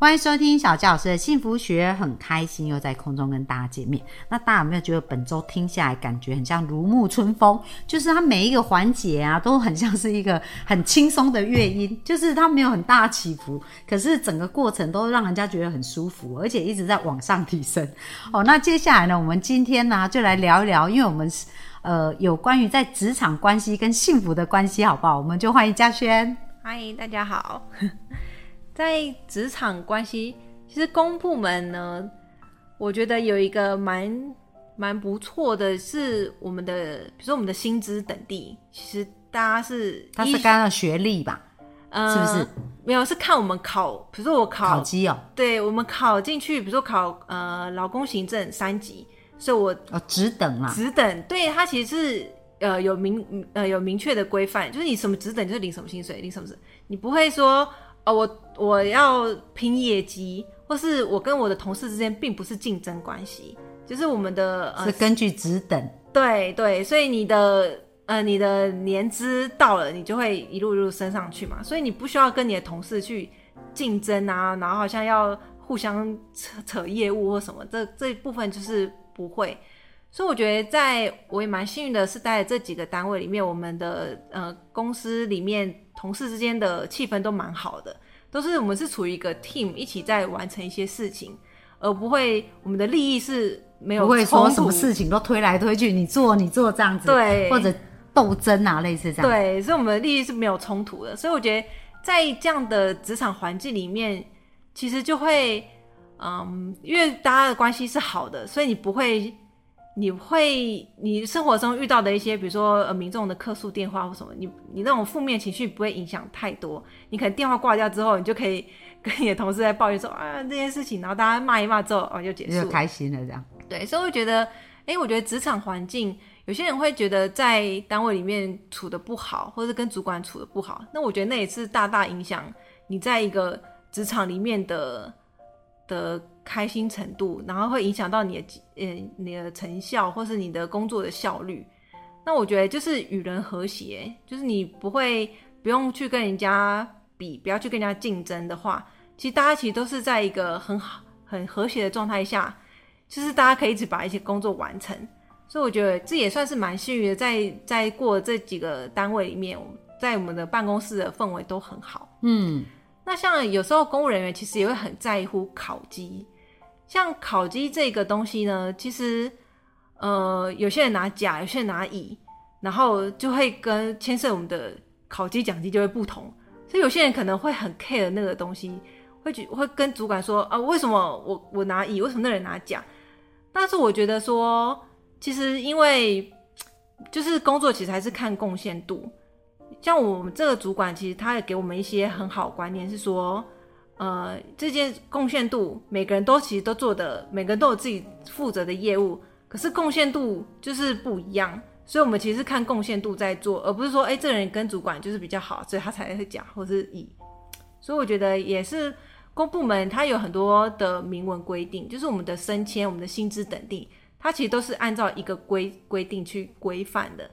欢迎收听小教师的幸福学，很开心又在空中跟大家见面。那大家有没有觉得本周听下来感觉很像如沐春风？就是它每一个环节啊，都很像是一个很轻松的乐音，就是它没有很大起伏，可是整个过程都让人家觉得很舒服，而且一直在往上提升。哦，那接下来呢，我们今天呢就来聊一聊，因为我们呃有关于在职场关系跟幸福的关系，好不好？我们就欢迎嘉轩。嗨，大家好。在职场关系，其实公部门呢，我觉得有一个蛮蛮不错的，是我们的，比如说我们的薪资等地，其实大家是他是刚刚学历吧，是不是？没有，是看我们考，比如说我考考级哦，对我们考进去，比如说考呃劳工行政三级，所以我哦职等啊，职等，对它其实是呃有明呃有明确的规范，就是你什么职等就是领什么薪水，领什么你不会说。哦，我我要拼业绩，或是我跟我的同事之间并不是竞争关系，就是我们的呃是根据职等，对对，所以你的呃你的年资到了，你就会一路一路升上去嘛，所以你不需要跟你的同事去竞争啊，然后好像要互相扯扯业务或什么，这这一部分就是不会，所以我觉得在我也蛮幸运的是在这几个单位里面，我们的呃公司里面。同事之间的气氛都蛮好的，都是我们是处于一个 team 一起在完成一些事情，而不会我们的利益是没有不会说什么事情都推来推去，你做你做这样子，对，或者斗争啊类似这样，对，所以我们的利益是没有冲突的，所以我觉得在这样的职场环境里面，其实就会，嗯，因为大家的关系是好的，所以你不会。你会，你生活中遇到的一些，比如说呃民众的客诉电话或什么，你你那种负面情绪不会影响太多。你可能电话挂掉之后，你就可以跟你的同事在抱怨说啊这件事情，然后大家骂一骂之后，哦就结束，就开心了这样。对，所以我觉得，哎，我觉得职场环境，有些人会觉得在单位里面处的不好，或者是跟主管处的不好，那我觉得那也是大大影响你在一个职场里面的的。开心程度，然后会影响到你的嗯你的成效，或是你的工作的效率。那我觉得就是与人和谐，就是你不会不用去跟人家比，不要去跟人家竞争的话，其实大家其实都是在一个很好很和谐的状态下，就是大家可以一直把一些工作完成。所以我觉得这也算是蛮幸运的，在在过这几个单位里面，在我们的办公室的氛围都很好。嗯，那像有时候公务人员其实也会很在乎考绩。像考绩这个东西呢，其实，呃，有些人拿甲，有些人拿乙，然后就会跟牵涉我们的考绩奖金就会不同，所以有些人可能会很 care 那个东西，会觉会跟主管说啊，为什么我我拿乙，为什么那人拿甲？但是我觉得说，其实因为 就是工作其实还是看贡献度，像我们这个主管，其实他也给我们一些很好观念，是说。呃，这件贡献度，每个人都其实都做的，每个人都有自己负责的业务，可是贡献度就是不一样，所以我们其实是看贡献度在做，而不是说，哎，这个人跟主管就是比较好，所以他才会讲，或是以，所以我觉得也是公部门，它有很多的明文规定，就是我们的升迁、我们的薪资等定，它其实都是按照一个规规定去规范的，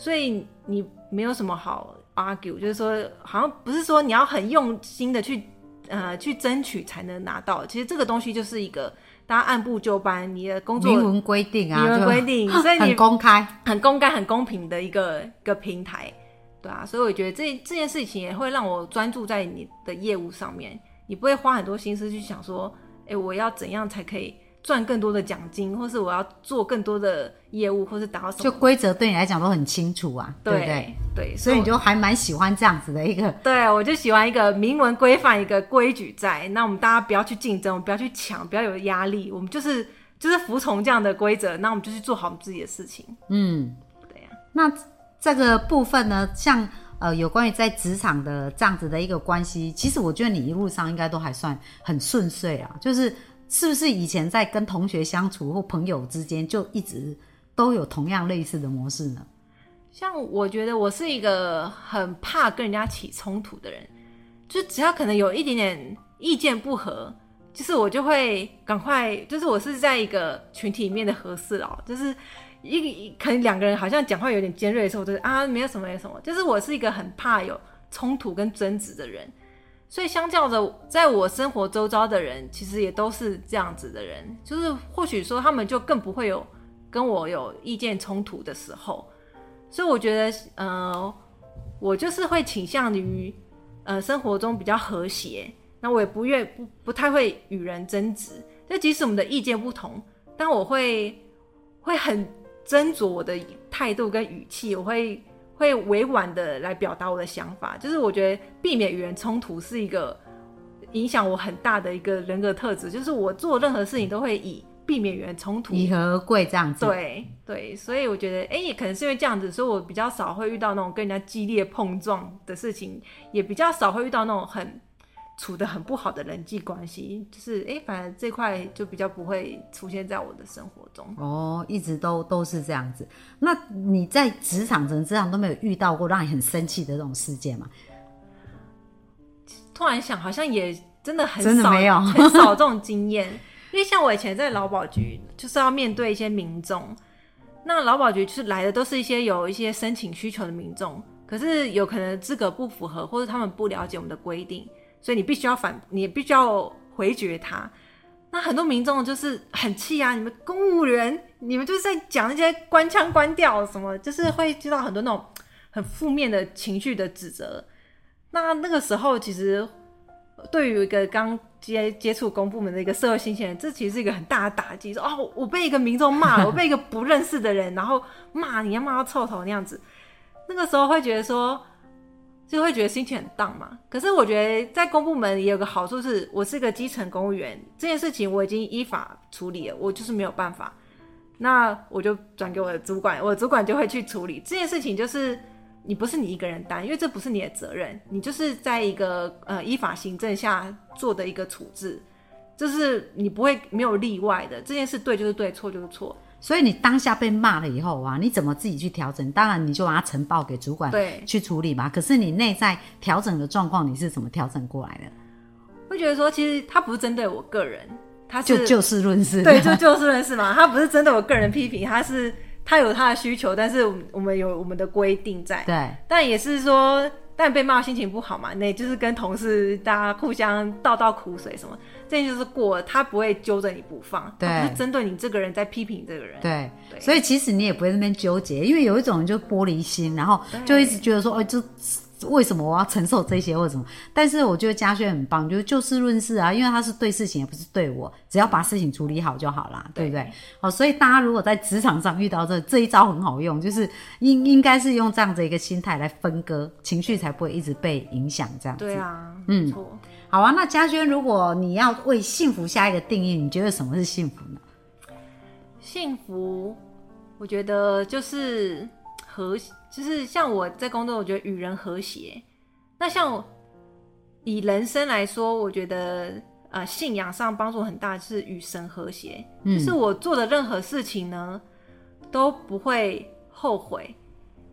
所以你没有什么好 argue，就是说，好像不是说你要很用心的去。呃，去争取才能拿到。其实这个东西就是一个大家按部就班，你的工作明文规定啊，明文规定，所以很公开、很公开、很公平的一个一个平台，对啊。所以我觉得这这件事情也会让我专注在你的业务上面，你不会花很多心思去想说，哎，我要怎样才可以。赚更多的奖金，或是我要做更多的业务，或是达到什么？就规则对你来讲都很清楚啊，对不对？对，所以你就还蛮喜欢这样子的一个。对，我就喜欢一个明文规范，一个规矩在。那我们大家不要去竞争，我们不要去抢，不要有压力，我们就是就是服从这样的规则。那我们就去做好我们自己的事情。嗯，对呀。那这个部分呢，像呃有关于在职场的这样子的一个关系，其实我觉得你一路上应该都还算很顺遂啊，就是。是不是以前在跟同学相处或朋友之间，就一直都有同样类似的模式呢？像我觉得我是一个很怕跟人家起冲突的人，就只要可能有一点点意见不合，就是我就会赶快，就是我是在一个群体里面的和事佬，就是一可能两个人好像讲话有点尖锐的时候，我就是啊没有什么没有什么，就是我是一个很怕有冲突跟争执的人，所以相较着，在我生活周遭的人，其实也都是这样子的人，就是或许说他们就更不会有跟我有意见冲突的时候。所以我觉得，呃，我就是会倾向于，呃，生活中比较和谐。那我也不愿不不太会与人争执。就即使我们的意见不同，但我会会很斟酌我的态度跟语气，我会会委婉的来表达我的想法。就是我觉得避免与人冲突是一个影响我很大的一个人格特质。就是我做任何事情都会以。避免与人冲突，以和而贵这样子。对对，所以我觉得，哎，也可能是因为这样子，所以我比较少会遇到那种跟人家激烈碰撞的事情，也比较少会遇到那种很处的很不好的人际关系。就是，哎，反正这块就比较不会出现在我的生活中。哦，一直都都是这样子。那你在职场、整职场都没有遇到过让你很生气的这种事件吗？突然想，好像也真的很真的没有很少这种经验。因为像我以前在劳保局，就是要面对一些民众，那劳保局就是来的都是一些有一些申请需求的民众，可是有可能资格不符合，或者他们不了解我们的规定，所以你必须要反，你必须要回绝他。那很多民众就是很气啊，你们公务员，你们就是在讲那些官腔官调什么，就是会接到很多那种很负面的情绪的指责。那那个时候其实。对于一个刚接接触公部门的一个社会新鲜人，这其实是一个很大的打击。说哦，我被一个民众骂了，我被一个不认识的人，然后骂你要骂到臭头那样子，那个时候会觉得说，就会觉得心情很荡嘛。可是我觉得在公部门也有个好处，是我是一个基层公务员，这件事情我已经依法处理了，我就是没有办法，那我就转给我的主管，我的主管就会去处理这件事情，就是。你不是你一个人担，因为这不是你的责任，你就是在一个呃依法行政下做的一个处置，就是你不会没有例外的，这件事对就是对，错就是错。所以你当下被骂了以后啊，你怎么自己去调整？当然你就把它呈报给主管对去处理嘛。可是你内在调整的状况，你是怎么调整过来的？会觉得说，其实他不是针对我个人，他就就事论事，对，就就事论事嘛。他不是针对我个人批评，他是。他有他的需求，但是我们有我们的规定在。对，但也是说，但被骂心情不好嘛，那就是跟同事大家互相倒倒苦水什么，这就是过，他不会揪着你不放，对，不是针对你这个人在批评这个人。对，所以其实你也不会那边纠结，因为有一种就玻璃心，然后就一直觉得说，哦，就。为什么我要承受这些或者什么？但是我觉得嘉轩很棒，就是就事论事啊，因为他是对事情，也不是对我，只要把事情处理好就好啦，对不对？好，所以大家如果在职场上遇到这这一招很好用，就是应应该是用这样子一个心态来分割情绪，才不会一直被影响这样子。对啊，嗯，好啊。那嘉轩，如果你要为幸福下一个定义，你觉得什么是幸福呢？幸福，我觉得就是和。就是像我在工作，我觉得与人和谐。那像以人生来说，我觉得呃信仰上帮助很大，是与神和谐。就是我做的任何事情呢，都不会后悔，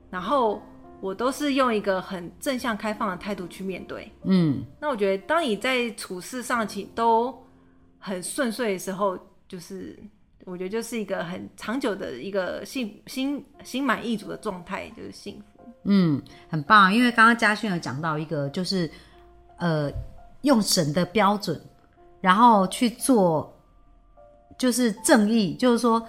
然后我都是用一个很正向开放的态度去面对。嗯，那我觉得当你在处事上其都很顺遂的时候，就是。我觉得就是一个很长久的一个心心心满意足的状态，就是幸福。嗯，很棒。因为刚刚嘉勋有讲到一个，就是呃，用神的标准，然后去做，就是正义，就是说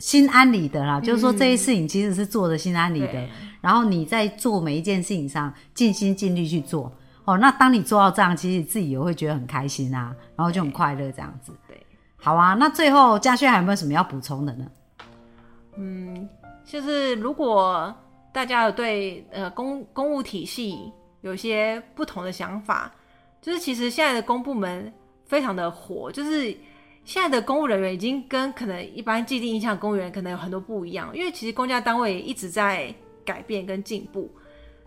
心安理得啦。就是说这些事情其实是做的心安理得。然后你在做每一件事情上尽心尽力去做。哦，那当你做到这样，其实自己也会觉得很开心啊，然后就很快乐这样子。对。好啊，那最后嘉轩还有没有什么要补充的呢？嗯，就是如果大家有对呃公公务体系有些不同的想法，就是其实现在的公部门非常的火，就是现在的公务人员已经跟可能一般既定印象公务员可能有很多不一样，因为其实公家单位一直在改变跟进步。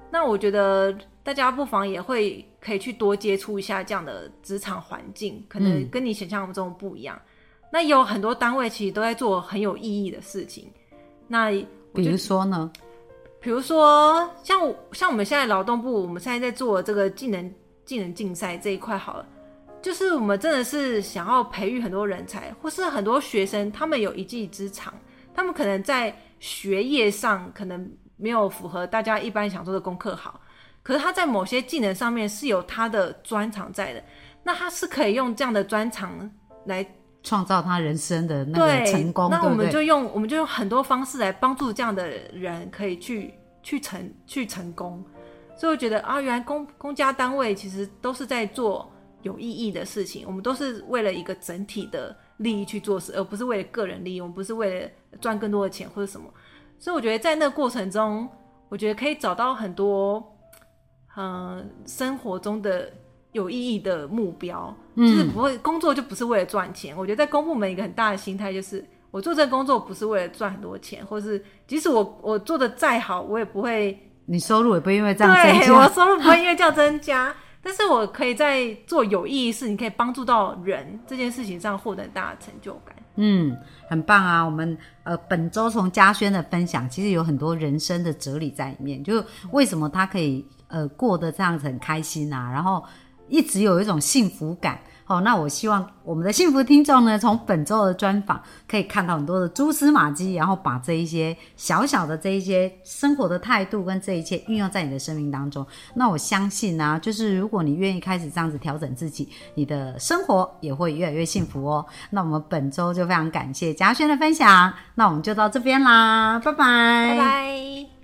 那我觉得大家不妨也会可以去多接触一下这样的职场环境，可能跟你想象中不一样。那有很多单位其实都在做很有意义的事情。那比如说呢？比如说像像我们现在劳动部，我们现在在做这个技能技能竞赛这一块好了，就是我们真的是想要培育很多人才，或是很多学生，他们有一技之长，他们可能在学业上可能没有符合大家一般想做的功课好，可是他在某些技能上面是有他的专长在的，那他是可以用这样的专长来创造他人生的那个成功，那我们？就用我们就用很多方式来帮助这样的人可以去去成去成功。所以我觉得啊，原来公公家单位其实都是在做有意义的事情，我们都是为了一个整体的利益去做事，而不是为了个人利益，我们不是为了赚更多的钱或者什么。所以我觉得在那个过程中，我觉得可以找到很多嗯生活中的有意义的目标，就是不会工作就不是为了赚钱。我觉得在公部门一个很大的心态就是，我做这个工作不是为了赚很多钱，或是即使我我做的再好，我也不会你收入也不会因为这样增对我。收入不会因为这样增加。但是我可以在做有意义事你，可以帮助到人这件事情上获得很大的成就感。嗯，很棒啊！我们呃本周从嘉轩的分享，其实有很多人生的哲理在里面，就为什么他可以呃过得这样子很开心啊，然后一直有一种幸福感。好，那我希望我们的幸福听众呢，从本周的专访可以看到很多的蛛丝马迹，然后把这一些小小的这一些生活的态度跟这一切运用在你的生命当中。那我相信呢、就是如果你愿意开始这样子调整自己，你的生活也会越来越幸福哦。那我们本周就非常感谢嘉轩的分享，那我们就到这边啦，拜拜，拜拜。